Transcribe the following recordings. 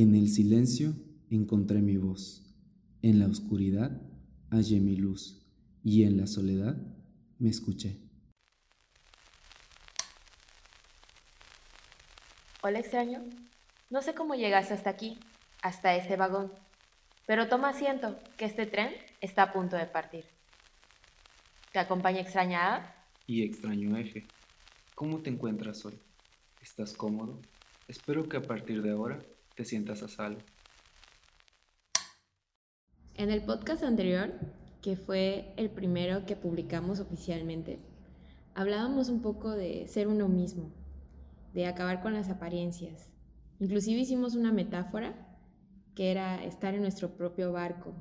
En el silencio encontré mi voz, en la oscuridad hallé mi luz y en la soledad me escuché. Hola extraño, no sé cómo llegaste hasta aquí, hasta este vagón, pero toma asiento, que este tren está a punto de partir. ¿Te acompaña extraña A? Y extraño F. ¿Cómo te encuentras hoy? ¿Estás cómodo? Espero que a partir de ahora te sientas a salvo. En el podcast anterior, que fue el primero que publicamos oficialmente, hablábamos un poco de ser uno mismo, de acabar con las apariencias. Inclusive hicimos una metáfora que era estar en nuestro propio barco,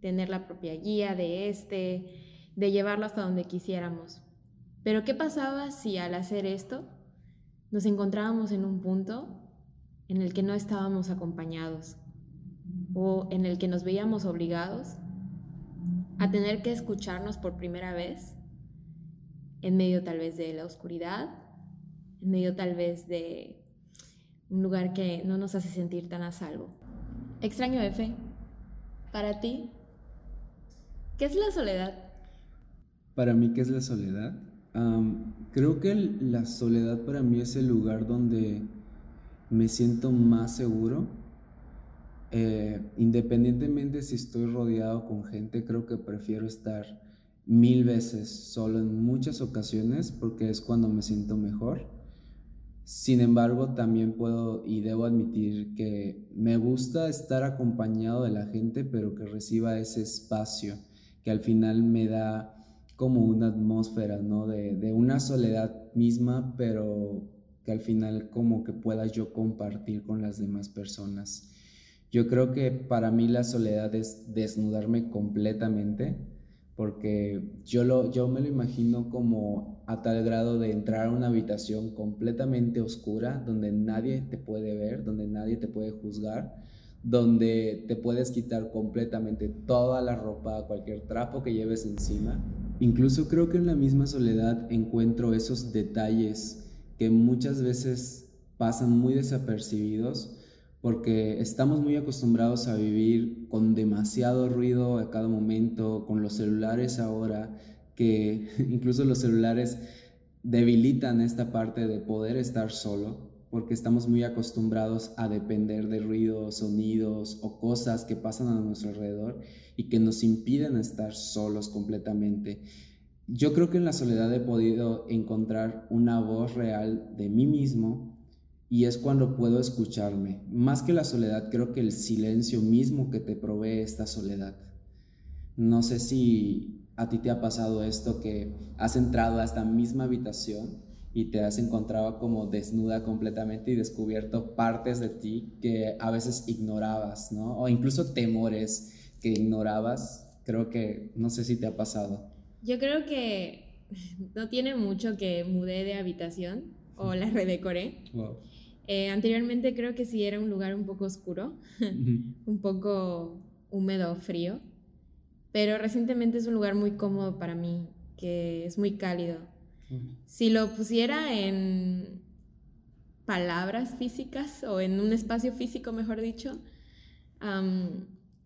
tener la propia guía de este, de llevarlo hasta donde quisiéramos. Pero ¿qué pasaba si al hacer esto nos encontrábamos en un punto en el que no estábamos acompañados o en el que nos veíamos obligados a tener que escucharnos por primera vez en medio tal vez de la oscuridad, en medio tal vez de un lugar que no nos hace sentir tan a salvo. Extraño F, para ti, ¿qué es la soledad? Para mí, ¿qué es la soledad? creo que la soledad para mí es el lugar donde me siento más seguro. Eh, independientemente si estoy rodeado con gente, creo que prefiero estar mil veces solo en muchas ocasiones porque es cuando me siento mejor. Sin embargo, también puedo y debo admitir que me gusta estar acompañado de la gente, pero que reciba ese espacio que al final me da como una atmósfera, ¿no? De, de, una soledad misma, pero que al final como que pueda yo compartir con las demás personas. Yo creo que para mí la soledad es desnudarme completamente, porque yo, lo, yo me lo imagino como a tal grado de entrar a una habitación completamente oscura, donde nadie te puede ver, donde nadie te puede juzgar, donde te puedes quitar completamente toda la ropa, cualquier trapo que lleves encima. Incluso creo que en la misma soledad encuentro esos detalles muchas veces pasan muy desapercibidos porque estamos muy acostumbrados a vivir con demasiado ruido a cada momento, con los celulares ahora, que incluso los celulares debilitan esta parte de poder estar solo porque estamos muy acostumbrados a depender de ruidos, sonidos o cosas que pasan a nuestro alrededor y que nos impiden estar solos completamente. Yo creo que en la soledad he podido encontrar una voz real de mí mismo y es cuando puedo escucharme. Más que la soledad, creo que el silencio mismo que te provee esta soledad. No sé si a ti te ha pasado esto que has entrado a esta misma habitación y te has encontrado como desnuda completamente y descubierto partes de ti que a veces ignorabas, ¿no? O incluso temores que ignorabas. Creo que, no sé si te ha pasado. Yo creo que no tiene mucho que mudé de habitación o la redecoré. Eh, anteriormente creo que sí era un lugar un poco oscuro, un poco húmedo, frío, pero recientemente es un lugar muy cómodo para mí, que es muy cálido. Si lo pusiera en palabras físicas o en un espacio físico, mejor dicho,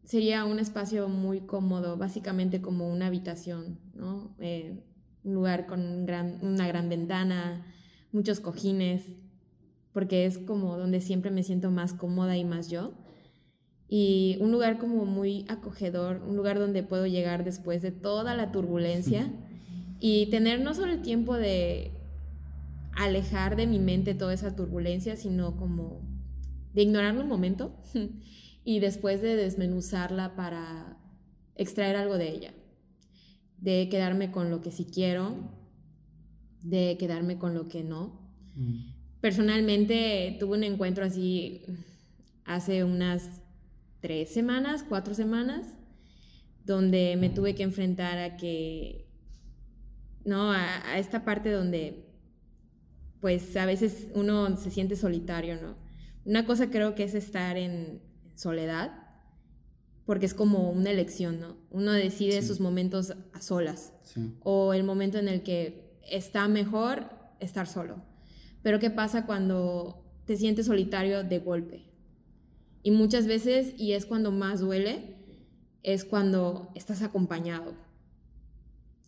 sería un espacio muy cómodo, básicamente como una habitación, ¿no? Eh, un lugar con una gran ventana, muchos cojines, porque es como donde siempre me siento más cómoda y más yo. Y un lugar como muy acogedor, un lugar donde puedo llegar después de toda la turbulencia y tener no solo el tiempo de alejar de mi mente toda esa turbulencia, sino como de ignorarlo un momento y después de desmenuzarla para extraer algo de ella, de quedarme con lo que sí quiero, de quedarme con lo que no. Mm. Personalmente tuve un encuentro así hace unas tres semanas, cuatro semanas, donde me tuve que enfrentar a que ¿no? A, esta parte donde, pues a veces uno se siente solitario, ¿no? Una cosa creo que es estar en soledad, porque es como una elección, ¿no? Uno decide sus momentos a solas, o el momento en el que está mejor estar solo. Pero ¿qué pasa cuando te sientes solitario de golpe? Y muchas veces, y es cuando más duele, es cuando estás acompañado.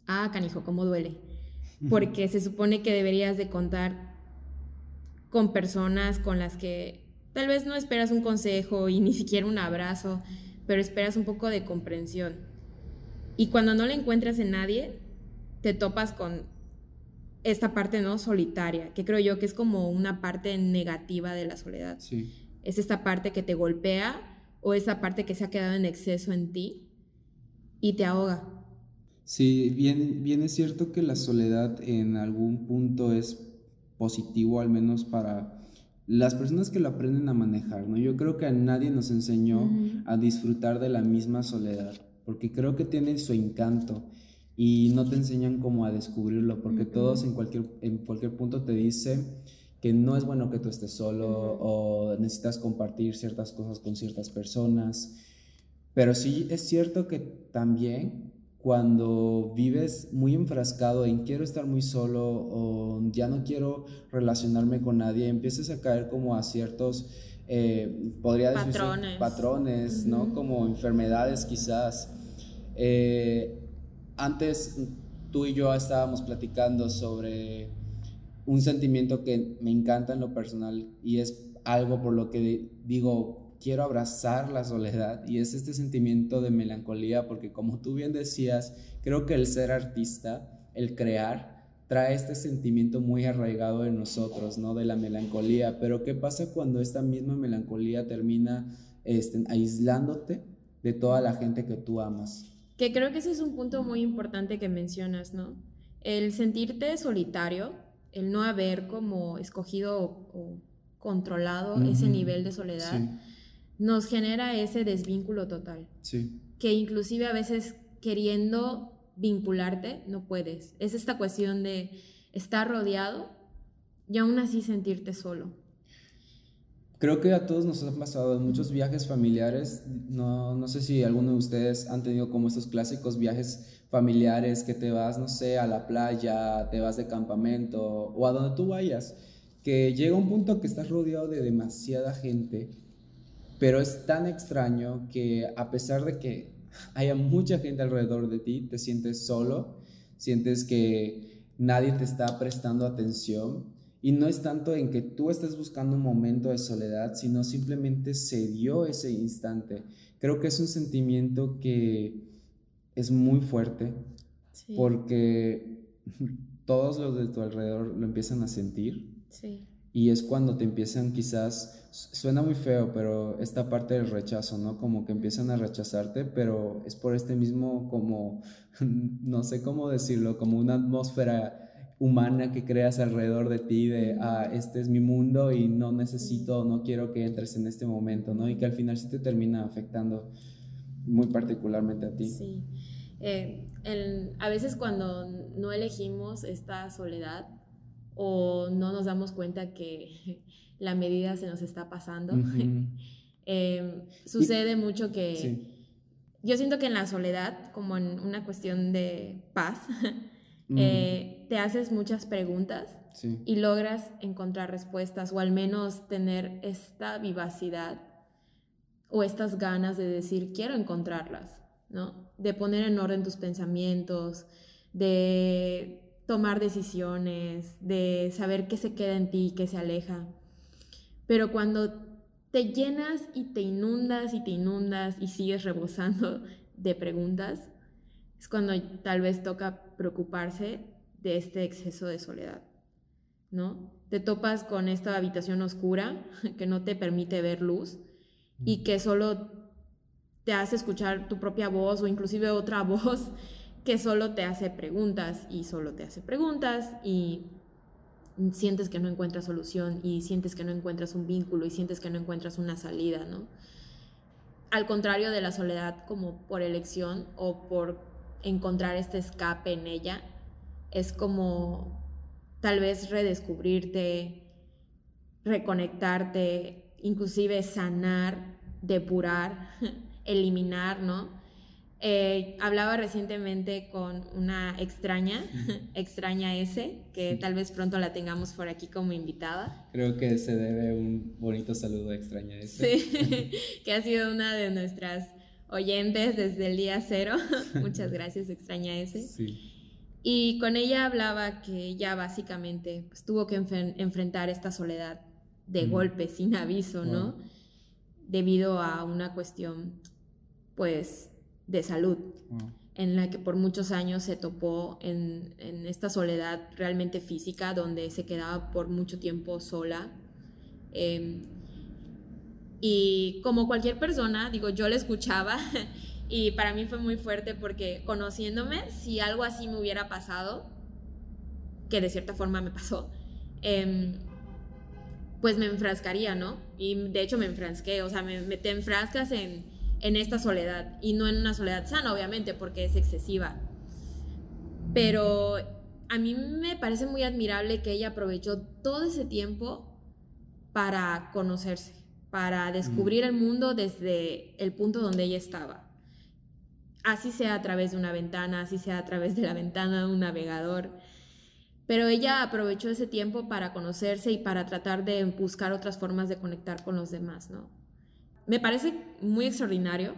Ah, canijo, cómo duele. Porque se supone que deberías de contar con personas con las que tal vez no esperas un consejo y ni siquiera un abrazo, pero esperas un poco de comprensión. Y cuando no la encuentras en nadie, te topas con esta parte no solitaria, que creo yo que es como una parte negativa de la soledad. Sí es esta parte que te golpea o esa parte que se ha quedado en exceso en ti y te ahoga. Sí, bien, bien es cierto que la soledad en algún punto es positivo, al menos para las personas que lo aprenden a manejar, ¿no? Yo creo que a nadie nos enseñó a disfrutar de la misma soledad, porque creo que tiene su encanto y no te enseñan cómo a descubrirlo, porque todos en cualquier, en cualquier punto te dicen que no es bueno que tú estés solo o necesitas compartir ciertas cosas con ciertas personas. Pero sí es cierto que también cuando vives muy enfrascado en quiero estar muy solo o ya no quiero relacionarme con nadie, empiezas a caer como a ciertos, eh, podría patrones, patrones ¿no? Como enfermedades quizás. Eh, antes tú y yo estábamos platicando sobre un sentimiento que me encanta en lo personal y es algo por lo que digo, quiero abrazar la soledad y es este sentimiento de melancolía porque como tú bien decías, creo que el ser artista, el crear, trae este sentimiento muy arraigado en nosotros, ¿no? De la melancolía, pero ¿qué pasa cuando esta misma melancolía termina este, aislándote de toda la gente que tú amas? Que creo que ese es un punto muy importante que mencionas, ¿no? El sentirte solitario el no haber como escogido o, controlado ese nivel de soledad, nos genera ese desvínculo total. Sí. Que inclusive a veces queriendo vincularte, no puedes. Es esta cuestión de estar rodeado y aún así sentirte solo. Creo que a todos nos ha pasado en muchos viajes familiares. No, no sé si alguno de ustedes han tenido como estos clásicos viajes familiares que te vas, no sé, a la playa, te vas de campamento o a donde tú vayas, que llega un punto que estás rodeado de demasiada gente, pero es tan extraño que a pesar de que haya mucha gente alrededor de ti, te sientes solo, sientes que nadie te está prestando atención. Y no es tanto en que tú estés buscando un momento de soledad, sino simplemente se dio ese instante. Creo que es un sentimiento que es muy fuerte porque todos los de tu alrededor lo empiezan a sentir. Y es cuando te empiezan quizás, suena muy feo, pero esta parte del rechazo, ¿no? Como que empiezan a rechazarte, pero es por este mismo como, no sé cómo decirlo, como una atmósfera humana que creas alrededor de ti de, ah, este es mi mundo y no necesito, no quiero que entres en este momento, ¿no? Y que al final sí te termina afectando muy particularmente a ti. Sí. Eh, a veces cuando no elegimos esta soledad o no nos damos cuenta que la medida se nos está pasando, em, sucede mucho que... Yo siento que en la soledad, como en una cuestión de paz, eh, te haces muchas preguntas y logras encontrar respuestas o al menos tener esta vivacidad o estas ganas de decir, quiero encontrarlas. ¿no? De poner en orden tus pensamientos, de tomar decisiones, de saber qué se queda en ti y qué se aleja. Pero cuando te llenas y te inundas y te inundas y sigues rebosando de preguntas, es cuando tal vez toca preocuparse de este exceso de soledad, ¿no? Te topas con esta habitación oscura que no te permite ver luz y que solo te hace escuchar tu propia voz o inclusive otra voz que solo te hace preguntas y solo te hace preguntas y sientes que no encuentras solución y sientes que no encuentras un vínculo y sientes que no encuentras una salida, ¿no? Al contrario de la soledad como por elección o por encontrar este escape en ella, es como tal vez redescubrirte, reconectarte, inclusive sanar, depurar eliminar, ¿no? Eh, hablaba recientemente con una extraña, extraña S, que tal vez pronto la tengamos por aquí como invitada. Creo que se debe un bonito saludo a extraña S. Sí, que ha sido una de nuestras oyentes desde el día cero. Muchas gracias, extraña S. Sí. Y con ella hablaba que ella básicamente pues, tuvo que enfrentar esta soledad de golpe, sin aviso, ¿no? Debido a una cuestión, pues, de salud, en la que por muchos años se topó en, esta soledad realmente física, donde se quedaba por mucho tiempo sola. Em, y como cualquier persona, digo, yo la escuchaba y para mí fue muy fuerte porque conociéndome, si algo así me hubiera pasado, que de cierta forma me pasó, em, pues me enfrascaría, ¿no? Y de hecho me enfrasqué, o sea, me, me te enfrascas en en esta soledad y no en una soledad sana, obviamente, porque es excesiva. Pero a mí me parece muy admirable que ella aprovechó todo ese tiempo para conocerse, para descubrir el mundo desde el punto donde ella estaba. Así sea a través de una ventana, así sea a través de la ventana de un navegador. Pero ella aprovechó ese tiempo para conocerse y para tratar de buscar otras formas de conectar con los demás, ¿no? Me parece muy extraordinario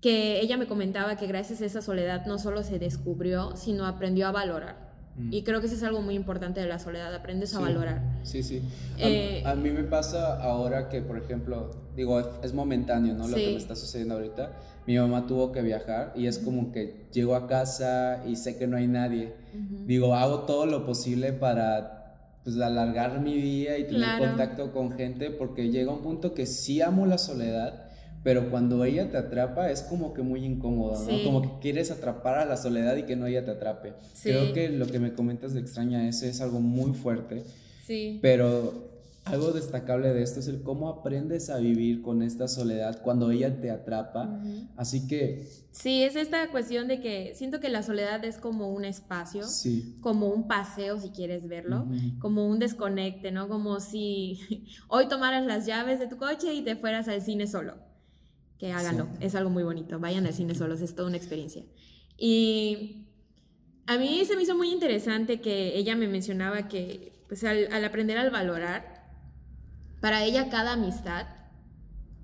que ella me comentaba que gracias a esa soledad no solo se descubrió, sino aprendió a valorar. Mm. Y creo que eso es algo muy importante de la soledad, aprendes a valorar. Sí, sí. Eh, a, mí me pasa ahora que, por ejemplo, digo, es, momentáneo, ¿no? Lo que me está sucediendo ahorita. Mi mamá tuvo que viajar y es como que llego a casa y sé que no hay nadie. Digo, hago todo lo posible para pues alargar mi día y tener contacto con gente porque llega un punto que sí amo la soledad, pero cuando ella te atrapa es como que muy incómodo, ¿no? Como que quieres atrapar a la soledad y que no ella te atrape. Creo que lo que me comentas de extraña ese es algo muy fuerte. Sí. Pero algo destacable de esto es el cómo aprendes a vivir con esta soledad cuando ella te atrapa. Así que... Sí, es esta cuestión de que siento que la soledad es como un espacio, como un paseo si quieres verlo, como un desconecte, ¿no? Como si hoy tomaras las llaves de tu coche y te fueras al cine solo. Que háganlo, es algo muy bonito, vayan al cine solos, es toda una experiencia. Y a mí se me hizo muy interesante que ella me mencionaba que pues al, al aprender al valorar, para ella cada amistad,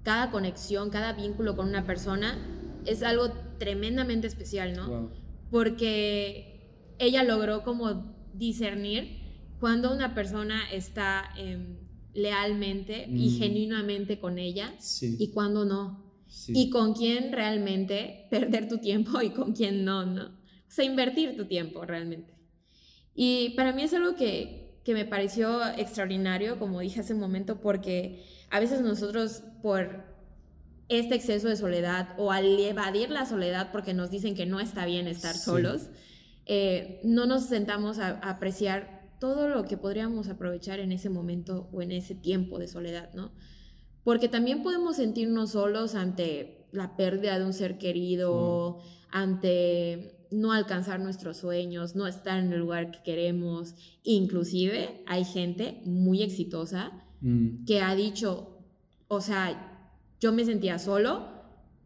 cada conexión, cada vínculo con una persona es algo tremendamente especial, ¿no? Porque ella logró como discernir cuando una persona está em, lealmente y mm. genuinamente con ella y cuando no. Y con quién realmente perder tu tiempo y con quién no, ¿no? O sea, invertir tu tiempo realmente. Y para mí es algo que, que me pareció extraordinario, como dije hace un momento, porque a veces nosotros por este exceso de soledad o al evadir la soledad porque nos dicen que no está bien estar solos, eh, no nos sentamos a, apreciar todo lo que podríamos aprovechar en ese momento o en ese tiempo de soledad, ¿no? Porque también podemos sentirnos solos ante la pérdida de un ser querido, ante no alcanzar nuestros sueños, no estar en el lugar que queremos. Inclusive hay gente muy exitosa mm. que ha dicho, o sea, yo me sentía solo,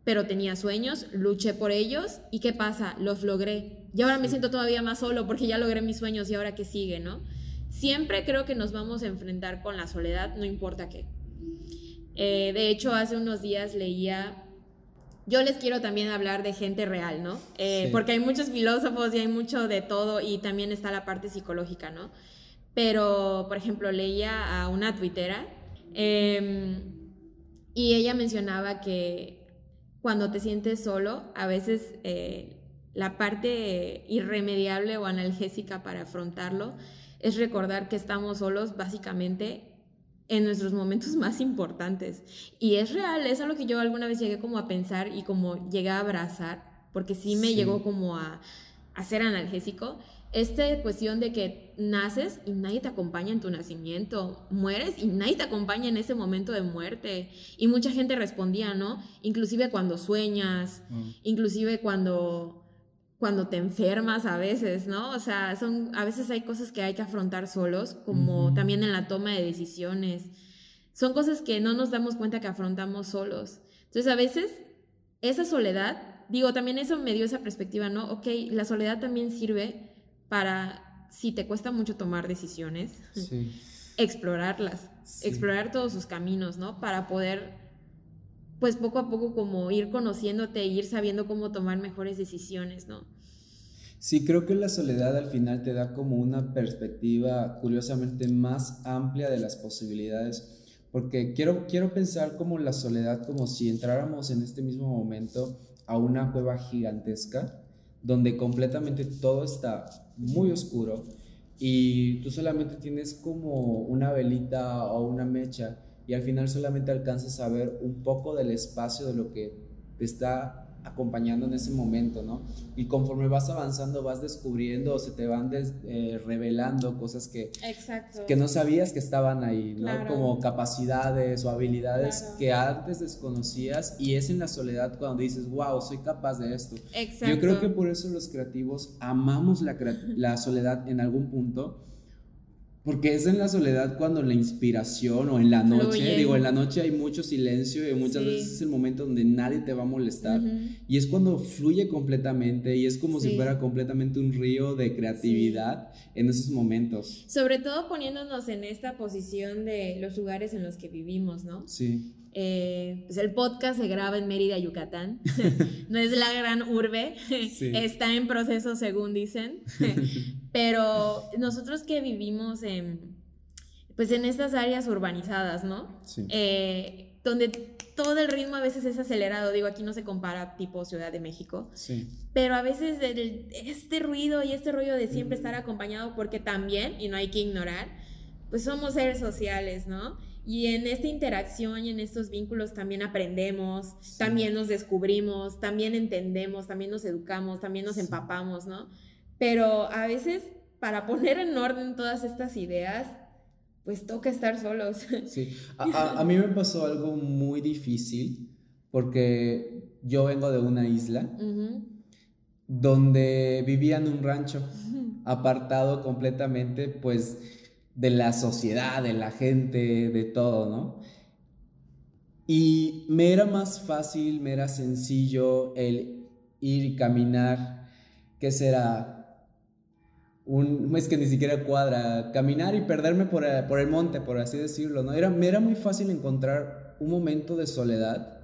pero tenía sueños, luché por ellos y ¿qué pasa? Los logré. Y ahora me siento todavía más solo porque ya logré mis sueños y ahora qué sigue, ¿no? Siempre creo que nos vamos a enfrentar con la soledad, no importa qué. Eh, de hecho, hace unos días leía yo les quiero también hablar de gente real, ¿no? Eh, porque hay muchos filósofos y hay mucho de todo y también está la parte psicológica, ¿no? Pero, por ejemplo, leía a una tuitera em, y ella mencionaba que cuando te sientes solo, a veces eh, la parte irremediable o analgésica para afrontarlo es recordar que estamos solos básicamente en nuestros momentos más importantes. Y es real, es algo que yo alguna vez llegué como a pensar y como llegué a abrazar, porque sí me llegó como a, a ser analgésico. Esta cuestión de que naces y nadie te acompaña en tu nacimiento, mueres y nadie te acompaña en ese momento de muerte. Y mucha gente respondía, ¿no? Inclusive cuando sueñas, mm. inclusive cuando cuando te enfermas a veces, ¿no? O sea, son, a veces hay cosas que hay que afrontar solos, como también en la toma de decisiones. Son cosas que no nos damos cuenta que afrontamos solos. Entonces, a veces esa soledad, digo, también eso me dio esa perspectiva, ¿no? Ok, la soledad también sirve para, si te cuesta mucho tomar decisiones, explorarlas, explorar todos sus caminos, ¿no? Para poder, pues poco a poco como ir conociéndote e ir sabiendo cómo tomar mejores decisiones, ¿no? Sí, creo que la soledad al final te da como una perspectiva curiosamente más amplia de las posibilidades, porque quiero, quiero pensar como la soledad como si entráramos en este mismo momento a una cueva gigantesca, donde completamente todo está muy oscuro y tú solamente tienes como una velita o una mecha y al final solamente alcanzas a ver un poco del espacio de lo que te está acompañando en ese momento, ¿no? Y conforme vas avanzando vas descubriendo o se te van eh, revelando cosas que, que no sabías que estaban ahí, ¿no? Como capacidades o habilidades que antes desconocías y es en la soledad cuando dices, wow, soy capaz de esto. Exacto. Yo creo que por eso los creativos amamos la, la soledad en algún punto porque es en la soledad cuando la inspiración o en la noche, digo, en la noche hay mucho silencio y muchas veces es el momento donde nadie te va a molestar. Y es cuando fluye completamente y es como si fuera completamente un río de creatividad en esos momentos. Sobre todo poniéndonos en esta posición de los lugares en los que vivimos, ¿no? Sí. Eh, pues el podcast se graba en Mérida, Yucatán. no es la gran urbe, está en proceso según dicen. Pero nosotros que vivimos en, pues en estas áreas urbanizadas, ¿no? Eh, donde todo el ritmo a veces es acelerado, digo, aquí no se compara tipo Ciudad de México, sí. pero a veces este ruido y este rollo de siempre estar acompañado, porque también, y no hay que ignorar, pues somos seres sociales, ¿no? Y en esta interacción y en estos vínculos también aprendemos, también nos descubrimos, también entendemos, también nos educamos, también nos empapamos, ¿no? Pero a veces para poner en orden todas estas ideas, pues toca estar solos. Sí, a, mí me pasó algo muy difícil porque yo vengo de una isla donde vivía en un rancho apartado completamente, pues de la sociedad, de la gente, de todo, ¿no? Y me era más fácil, me era sencillo el ir y caminar, que será un, es que ni siquiera cuadra, caminar y perderme por, por, el monte, por así decirlo, ¿no? Era, me era muy fácil encontrar un momento de soledad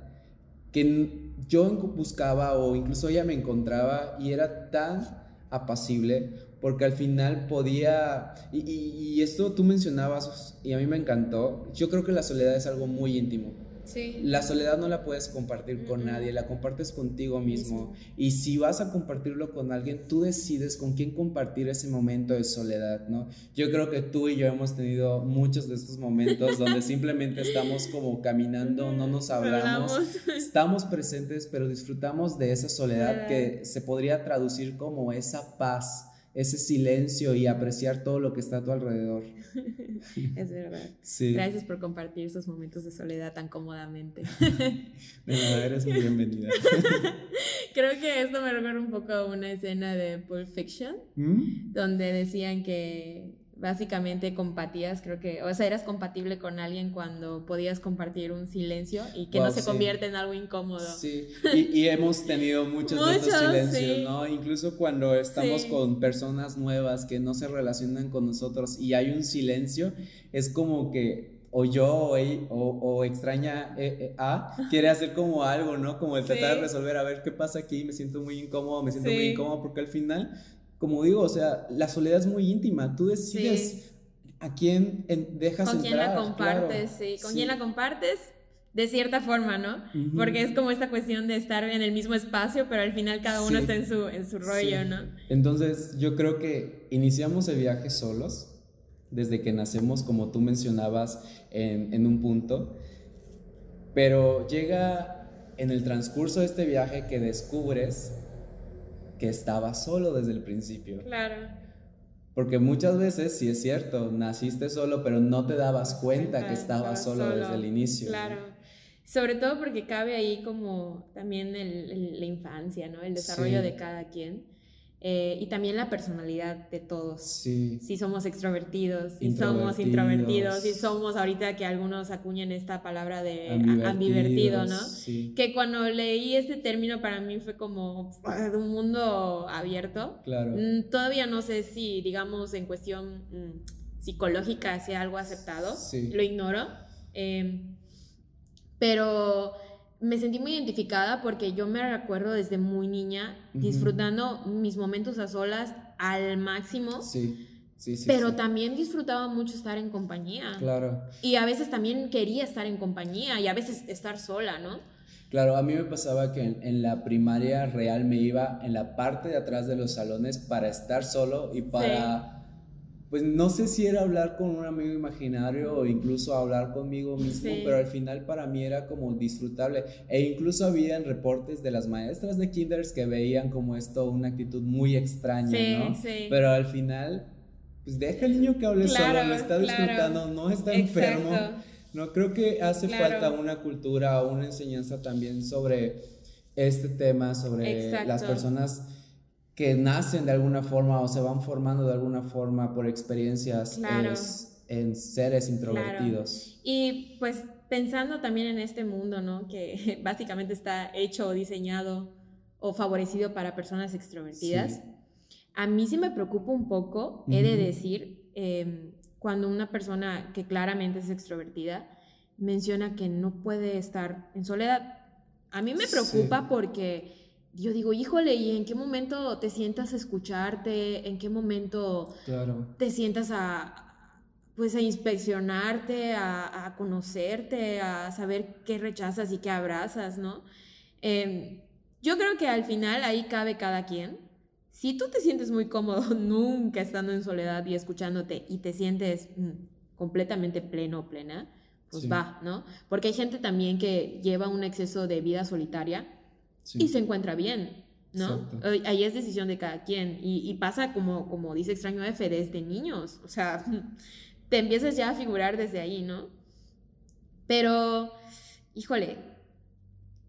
que yo buscaba o incluso ella me encontraba y era tan apacible porque al final podía, y, esto tú mencionabas y a mí me encantó, yo creo que la soledad es algo muy íntimo. Sí. La soledad no la puedes compartir con nadie, la compartes contigo mismo. Y si vas a compartirlo con alguien, tú decides con quién compartir ese momento de soledad, ¿no? Yo creo que tú y yo hemos tenido muchos de estos momentos donde simplemente estamos como caminando, no nos hablamos, estamos presentes, pero disfrutamos de esa soledad que se podría traducir como esa paz ese silencio y apreciar todo lo que está a tu alrededor. es verdad. Gracias por compartir esos momentos de soledad tan cómodamente. de eres muy bienvenida. Creo que esto me recuerda un poco a una escena de Pulp Fiction, ¿Mm? donde decían que básicamente compatías, creo que, o sea, eras compatible con alguien cuando podías compartir un silencio y que no se convierte en algo incómodo. Sí, y, hemos tenido muchos, de estos silencios, ¿no? Incluso cuando estamos con personas nuevas que no se relacionan con nosotros y hay un silencio, es como que o yo o, o, extraña eh, eh, A quiere hacer como algo, ¿no? Como el tratar de resolver, a ver qué pasa aquí, me siento muy incómodo, me siento muy incómodo porque al final como digo, o sea, la soledad es muy íntima. Tú decides a quién dejas Con quién la compartes, sí. Con quién la compartes, de cierta forma, ¿no? Porque es como esta cuestión de estar en el mismo espacio, pero al final cada uno está en su, en su rollo, ¿no? Entonces, yo creo que iniciamos el viaje solos, desde que nacemos, como tú mencionabas en, en un punto, pero llega en el transcurso de este viaje que descubres que estaba solo desde el principio. Claro. Porque muchas veces, sí es cierto, naciste solo, pero no te dabas cuenta que estabas solo, desde el inicio. Claro. Sobre todo porque cabe ahí como también el, la infancia, ¿no? El desarrollo de cada quien. Eh, y también la personalidad de todos. Sí. Si somos extrovertidos, si somos introvertidos, si somos ahorita que algunos acuñen esta palabra de ambivertido, ¿no? Que cuando leí este término para mí fue como de un mundo abierto. Claro. Mm, todavía no sé si, digamos, en cuestión mm, psicológica sea algo aceptado. Sí. Lo ignoro. Em, pero me sentí muy identificada porque yo me recuerdo desde muy niña disfrutando mis momentos a solas al máximo. Sí. Sí, sí, pero también disfrutaba mucho estar en compañía. Claro. Y a veces también quería estar en compañía y a veces estar sola, ¿no? Claro, a mí me pasaba que en, la primaria real me iba en la parte de atrás de los salones para estar solo y para pues no sé si era hablar con un amigo imaginario o incluso hablar conmigo mismo, pero al final para mí era como disfrutable. E incluso había reportes de las maestras de kinders que veían como esto una actitud muy extraña, ¿no? Pero al final, pues deja al niño que hable solo, lo está disfrutando, no está enfermo. No creo que hace falta una cultura o una enseñanza también sobre este tema, sobre las personas que nacen de alguna forma o se van formando de alguna forma por experiencias en seres introvertidos. Y pues pensando también en este mundo, ¿no? Que básicamente está hecho o diseñado o favorecido para personas extrovertidas. A mí sí me preocupa un poco, he de decir, em, cuando una persona que claramente es extrovertida menciona que no puede estar en soledad. A mí me preocupa porque yo digo, híjole, ¿y en qué momento te sientas a escucharte? ¿En qué momento te sientas a, pues, a inspeccionarte, a, conocerte, a saber qué rechazas y qué abrazas, ¿no? Em, yo creo que al final ahí cabe cada quien. Si tú te sientes muy cómodo nunca estando en soledad y escuchándote y te sientes mm, completamente pleno o plena, pues va, ¿no? Porque hay gente también que lleva un exceso de vida solitaria y se encuentra bien, ¿no? Ahí es decisión de cada quien. Y, pasa como, como dice Extraño F, desde niños, o sea, te empiezas ya a figurar desde ahí, ¿no? Pero, híjole,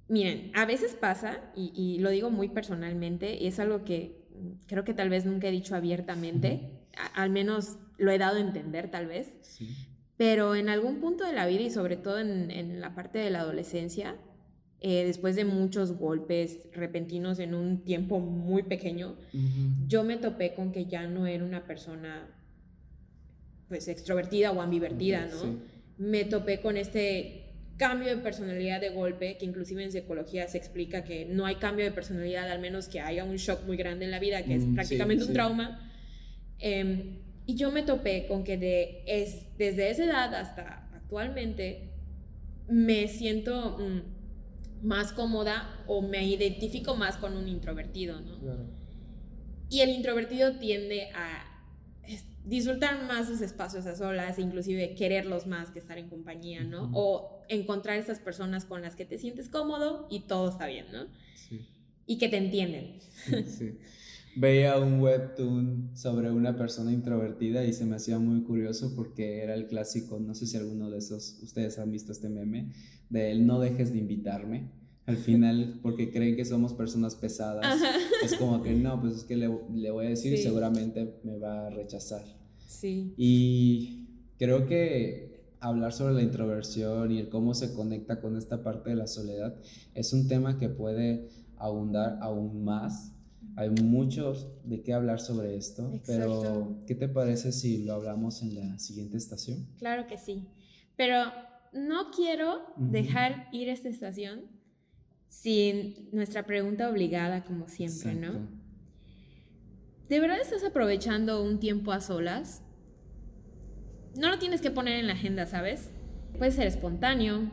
miren, a veces pasa, y, lo digo muy personalmente, y es algo que creo que tal vez nunca he dicho abiertamente, al menos lo he dado a entender tal vez, pero en algún punto de la vida y sobre todo en, en la parte de la adolescencia, eh, después de muchos golpes repentinos en un tiempo muy pequeño, yo me topé con que ya no era una persona pues extrovertida o ambivertida, ¿no? Me topé con este cambio de personalidad de golpe, que inclusive en psicología se explica que no hay cambio de personalidad al menos que haya un shock muy grande en la vida, que es mm, prácticamente un trauma. Em, y yo me topé con que de, es, desde esa edad hasta actualmente me siento... Mm, más cómoda o me identifico más con un introvertido, ¿no? Y el introvertido tiende a disfrutar más sus espacios a solas, inclusive quererlos más que estar en compañía, ¿no? O encontrar esas personas con las que te sientes cómodo y todo está bien, ¿no? Sí. Y que te entienden. Sí. Veía un webtoon sobre una persona introvertida y se me hacía muy curioso porque era el clásico, no sé si alguno de esos, ustedes han visto este meme, de él no dejes de invitarme. Al final, porque creen que somos personas pesadas, es como que no, pues es que le, le voy a decir, seguramente me va a rechazar. Sí. Y creo que hablar sobre la introversión y el cómo se conecta con esta parte de la soledad es un tema que puede abundar aún más. Hay mucho de qué hablar sobre esto, pero ¿qué te parece si lo hablamos en la siguiente estación? Claro que sí, pero no quiero dejar ir esta estación sin nuestra pregunta obligada, como siempre, ¿no? ¿De verdad estás aprovechando un tiempo a solas? No lo tienes que poner en la agenda, ¿sabes? Puede ser espontáneo,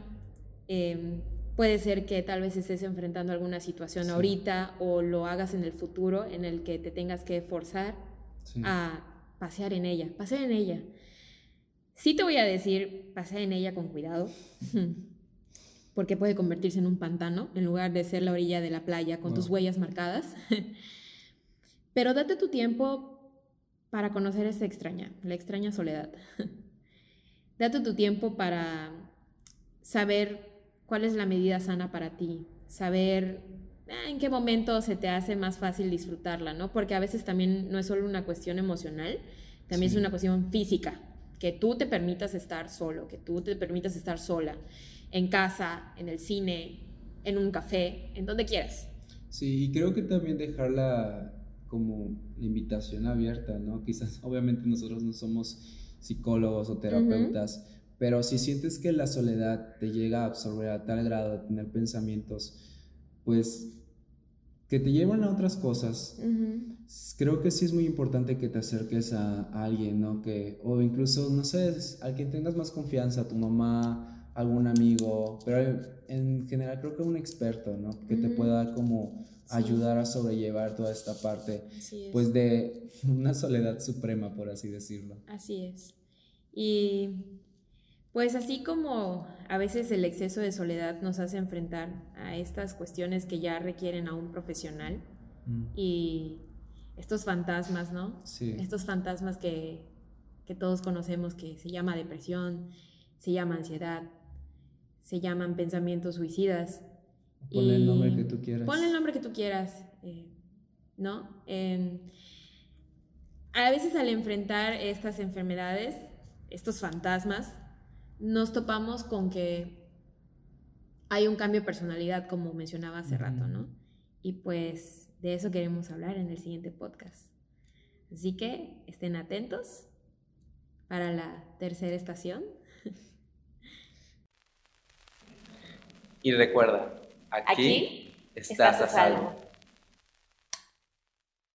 em, puede ser que tal vez estés enfrentando alguna situación ahorita o lo hagas en el futuro en el que te tengas que forzar a pasear en ella, pasear en ella. Sí te voy a decir, pasea en ella con cuidado, porque puede convertirse en un pantano en lugar de ser la orilla de la playa con tus huellas marcadas. Pero date tu tiempo para conocer esa extraña, la extraña soledad. date tu tiempo para saber cuál es la medida sana para ti, saber ah, en qué momento se te hace más fácil disfrutarla, ¿no? Porque a veces también no es solo una cuestión emocional, también es una cuestión física, que tú te permitas estar solo, que tú te permitas estar sola, en casa, en el cine, en un café, en donde quieras. Sí, y creo que también dejarla como la invitación abierta, ¿no? Quizás, obviamente nosotros no somos psicólogos o terapeutas, pero si sientes que la soledad te llega a absorber a tal grado de tener pensamientos, pues que te llevan a otras cosas, creo que sí es muy importante que te acerques a, alguien, ¿no? Que, o incluso, no sé, a quien tengas más confianza, tu mamá, algún amigo, pero en general creo que un experto, ¿no? Que te pueda como ayudar a sobrellevar toda esta parte, pues de una soledad suprema, por así decirlo. Así es. Y pues así como a veces el exceso de soledad nos hace enfrentar a estas cuestiones que ya requieren a un profesional mm. y estos fantasmas, ¿no? Sí. Estos fantasmas que, que todos conocemos que se llama depresión, se llama ansiedad, se llaman pensamientos suicidas. Ponle el nombre que tú quieras. Ponle el nombre que tú quieras, eh, ¿no? a veces al enfrentar estas enfermedades, estos fantasmas, nos topamos con que hay un cambio de personalidad, como mencionaba hace rato, ¿no? Y pues de eso queremos hablar en el siguiente podcast. Así que estén atentos para la tercera estación. Y recuerda, aquí, estás, a salvo.